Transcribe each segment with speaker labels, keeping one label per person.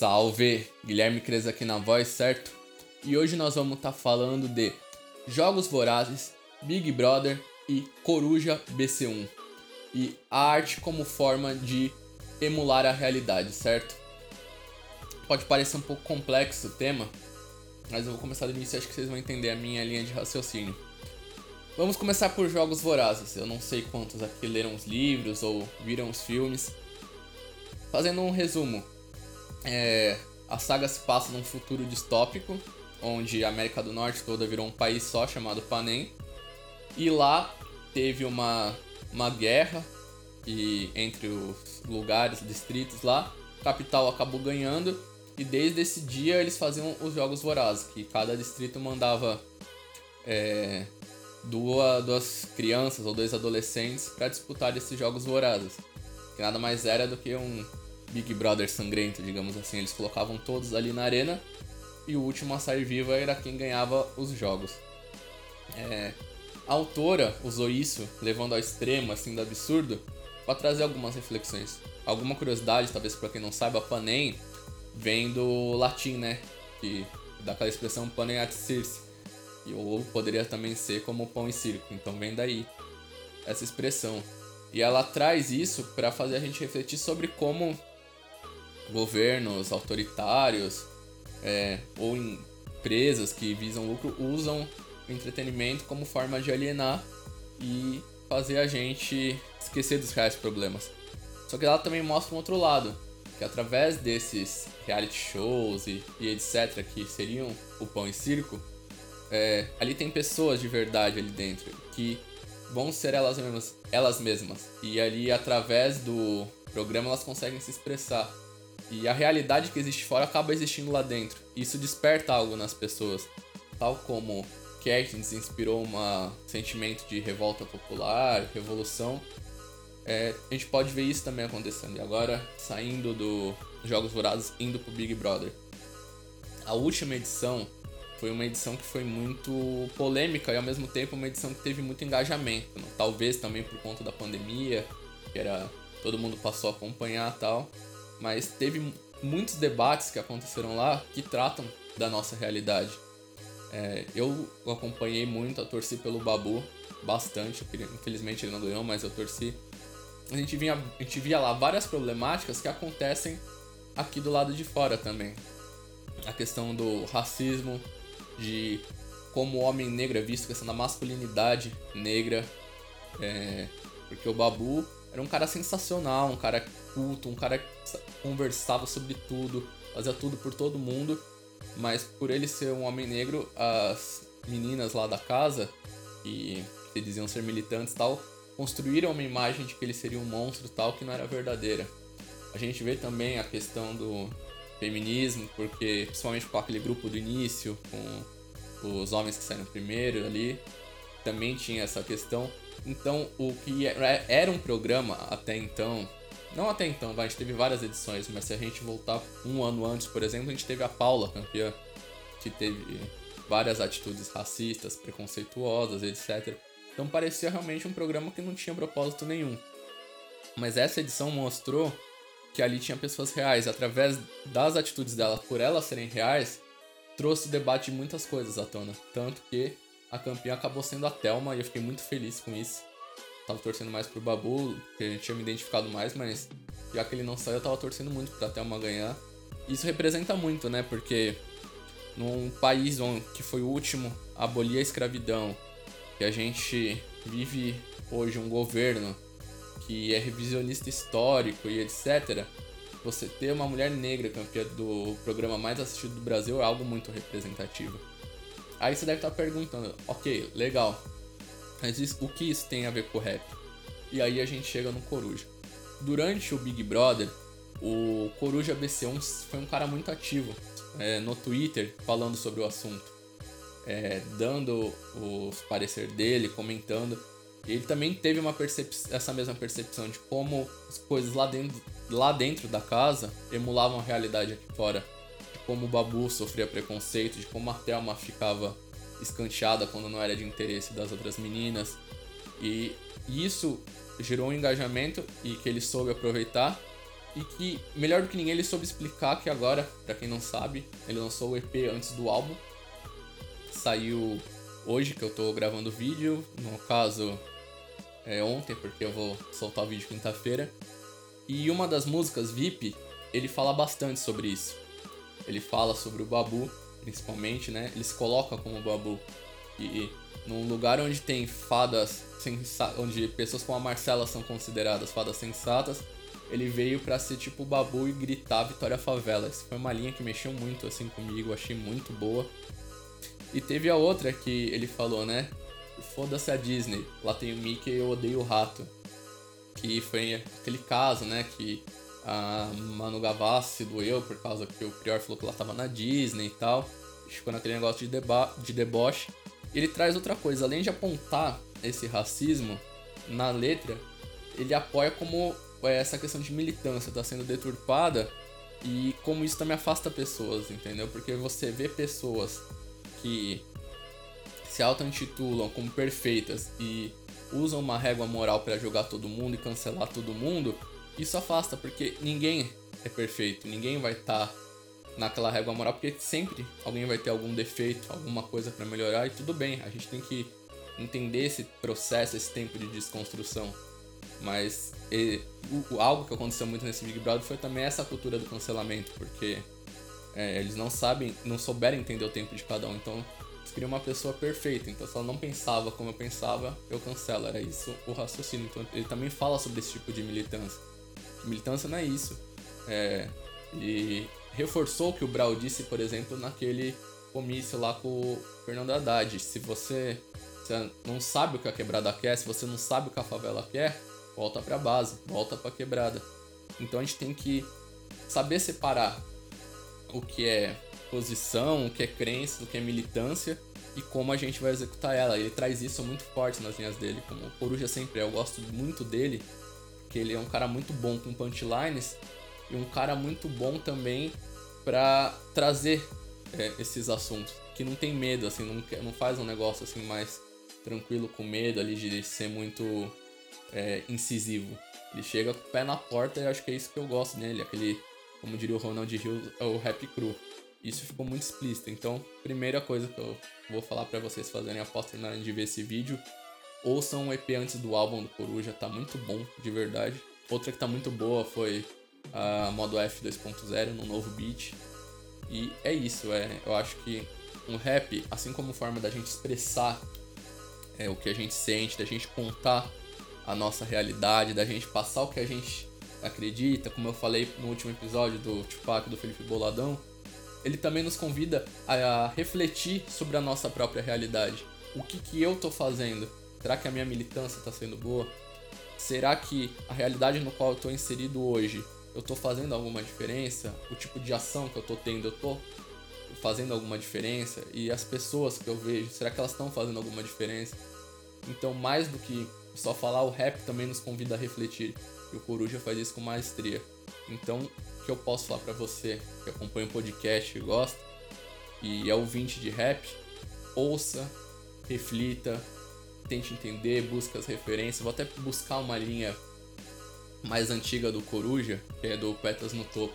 Speaker 1: Salve! Guilherme Cres aqui na voz, certo? E hoje nós vamos estar tá falando de Jogos Vorazes, Big Brother e Coruja BC1. E a arte como forma de emular a realidade, certo? Pode parecer um pouco complexo o tema, mas eu vou começar do início e acho que vocês vão entender a minha linha de raciocínio. Vamos começar por Jogos Vorazes. Eu não sei quantos aqui leram os livros ou viram os filmes. Fazendo um resumo, é, a saga se passa num futuro distópico, onde a América do Norte toda virou um país só chamado Panem. E lá teve uma, uma guerra e entre os lugares, distritos lá, capital acabou ganhando e desde esse dia eles faziam os jogos vorazes, que cada distrito mandava é, duas, duas crianças ou dois adolescentes para disputar esses jogos vorazes, que nada mais era do que um Big Brother sangrento, digamos assim. Eles colocavam todos ali na arena e o último a sair vivo era quem ganhava os jogos. É, a autora usou isso, levando ao extremo, assim, do absurdo, para trazer algumas reflexões. Alguma curiosidade, talvez para quem não saiba, panem vem do latim, né? Que daquela expressão panem at circe. Ou poderia também ser como pão e circo. Então vem daí essa expressão. E ela traz isso para fazer a gente refletir sobre como governos autoritários é, ou empresas que visam lucro usam o entretenimento como forma de alienar e fazer a gente esquecer dos reais problemas. Só que ela também mostra um outro lado, que através desses reality shows e, e etc., que seriam o pão e circo, é, ali tem pessoas de verdade ali dentro que vão ser elas mesmas, elas mesmas. E ali, através do programa, elas conseguem se expressar. E a realidade que existe fora acaba existindo lá dentro. Isso desperta algo nas pessoas. Tal como Katniss inspirou um sentimento de revolta popular, revolução. É, a gente pode ver isso também acontecendo. E agora, saindo dos Jogos Vorazes, indo pro Big Brother. A última edição foi uma edição que foi muito polêmica e ao mesmo tempo uma edição que teve muito engajamento. Né? Talvez também por conta da pandemia, que era todo mundo passou a acompanhar tal mas teve muitos debates que aconteceram lá que tratam da nossa realidade. É, eu acompanhei muito, eu torci pelo Babu bastante, infelizmente ele não ganhou, mas eu torci. A gente, vinha, a gente via lá várias problemáticas que acontecem aqui do lado de fora também. A questão do racismo, de como o homem negro é visto, a questão da masculinidade negra. É, porque o Babu era um cara sensacional, um cara culto, um cara que conversava sobre tudo, fazia tudo por todo mundo, mas por ele ser um homem negro, as meninas lá da casa, que, que diziam ser militantes tal, construíram uma imagem de que ele seria um monstro tal que não era verdadeira. A gente vê também a questão do feminismo, porque principalmente com aquele grupo do início, com os homens que saíram primeiro ali, também tinha essa questão. Então, o que era um programa até então, não até então, a gente teve várias edições, mas se a gente voltar um ano antes, por exemplo, a gente teve a Paula, campeã, que teve várias atitudes racistas, preconceituosas, etc. Então parecia realmente um programa que não tinha propósito nenhum. Mas essa edição mostrou que ali tinha pessoas reais. Através das atitudes dela, por elas serem reais, trouxe o debate de muitas coisas à tona. Tanto que a campeã acabou sendo a Thelma e eu fiquei muito feliz com isso. Tava torcendo mais pro Babu, que a gente tinha me identificado mais, mas já que ele não saiu, eu tava torcendo muito pra Thelma ganhar. Isso representa muito, né? Porque num país que foi o último a abolir a escravidão, que a gente vive hoje um governo que é revisionista histórico e etc., você ter uma mulher negra campeã do programa mais assistido do Brasil é algo muito representativo. Aí você deve estar perguntando, ok, legal, mas isso, o que isso tem a ver com o rap? E aí a gente chega no Coruja. Durante o Big Brother, o Coruja BC1 foi um cara muito ativo é, no Twitter falando sobre o assunto, é, dando os parecer dele, comentando. Ele também teve uma essa mesma percepção de como as coisas lá dentro, lá dentro da casa emulavam a realidade aqui fora como o Babu sofria preconceito, de como a Thelma ficava escanteada quando não era de interesse das outras meninas. E isso gerou um engajamento e que ele soube aproveitar e que, melhor do que ninguém, ele soube explicar que agora, para quem não sabe, ele lançou o EP antes do álbum. Saiu hoje que eu tô gravando o vídeo, no caso é ontem, porque eu vou soltar o vídeo quinta-feira. E uma das músicas, VIP, ele fala bastante sobre isso. Ele fala sobre o Babu, principalmente, né? Ele se coloca como Babu. E num lugar onde tem fadas onde pessoas como a Marcela são consideradas fadas sensatas, ele veio para ser tipo o Babu e gritar Vitória Favela. Essa foi uma linha que mexeu muito assim comigo, achei muito boa. E teve a outra que ele falou, né? Foda-se a Disney, lá tem o Mickey e eu odeio o rato. Que foi aquele caso, né? Que a Manu Gavassi doeu por causa que o Prior falou que ela tava na Disney e tal. Ficou naquele negócio de, deba de deboche. Ele traz outra coisa, além de apontar esse racismo na letra, ele apoia como é, essa questão de militância está sendo deturpada e como isso também afasta pessoas, entendeu? Porque você vê pessoas que se auto-intitulam como perfeitas e usam uma régua moral para jogar todo mundo e cancelar todo mundo, isso afasta, porque ninguém é perfeito, ninguém vai estar tá naquela régua moral, porque sempre alguém vai ter algum defeito, alguma coisa para melhorar e tudo bem, a gente tem que entender esse processo, esse tempo de desconstrução. Mas e, o, algo que aconteceu muito nesse Big Brother foi também essa cultura do cancelamento, porque é, eles não sabem, não souberam entender o tempo de cada um. Então, eles queriam uma pessoa perfeita. Então, se ela não pensava como eu pensava, eu cancelo. Era isso o raciocínio. Então, ele também fala sobre esse tipo de militância. Militância não é isso. É, ele reforçou o que o Brau disse, por exemplo, naquele comício lá com o Fernando Haddad. Se você, você não sabe o que a quebrada quer, se você não sabe o que a favela quer, volta para a base, volta para a quebrada. Então a gente tem que saber separar o que é posição, o que é crença, o que é militância e como a gente vai executar ela. Ele traz isso muito forte nas linhas dele, como o Coruja sempre é. Eu gosto muito dele, porque ele é um cara muito bom com punchlines e um cara muito bom também para trazer é, esses assuntos. Que não tem medo, assim, não, não faz um negócio assim mais tranquilo com medo ali de ser muito é, incisivo. Ele chega com o pé na porta e acho que é isso que eu gosto nele. Aquele, como diria o Ronald Hill, é o rap cru. Isso ficou muito explícito. Então, primeira coisa que eu vou falar para vocês fazerem após terminarem de ver esse vídeo, ouçam o EP antes do álbum do Coruja, tá muito bom, de verdade. Outra que tá muito boa foi a Modo F 2.0 no novo beat. E é isso, é, eu acho que um rap, assim como forma da gente expressar é, o que a gente sente, da gente contar a nossa realidade, da gente passar o que a gente acredita, como eu falei no último episódio do Tupac do Felipe Boladão, ele também nos convida a refletir sobre a nossa própria realidade. O que, que eu tô fazendo? Será que a minha militância tá sendo boa? Será que a realidade no qual eu tô inserido hoje, eu tô fazendo alguma diferença? O tipo de ação que eu tô tendo, eu tô fazendo alguma diferença? E as pessoas que eu vejo, será que elas estão fazendo alguma diferença? Então, mais do que só falar o rap também nos convida a refletir. E o Coruja faz isso com maestria. Então, o que eu posso falar para você que acompanha o podcast e gosta e é ouvinte de rap, ouça, reflita, tente entender, busque as referências. Vou até buscar uma linha mais antiga do Coruja, que é do Petas no Topo.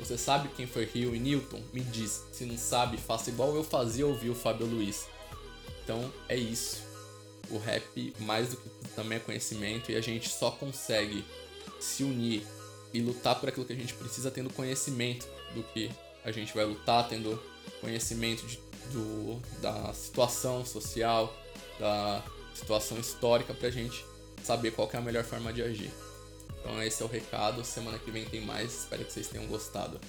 Speaker 1: Você sabe quem foi Rio e Newton? Me diz. Se não sabe, faça igual eu fazia ouvir o Fábio Luiz. Então é isso o rap, mais do que também é conhecimento, e a gente só consegue se unir e lutar por aquilo que a gente precisa tendo conhecimento do que a gente vai lutar, tendo conhecimento de, do, da situação social, da situação histórica pra gente saber qual é a melhor forma de agir. Então esse é o recado, semana que vem tem mais, espero que vocês tenham gostado.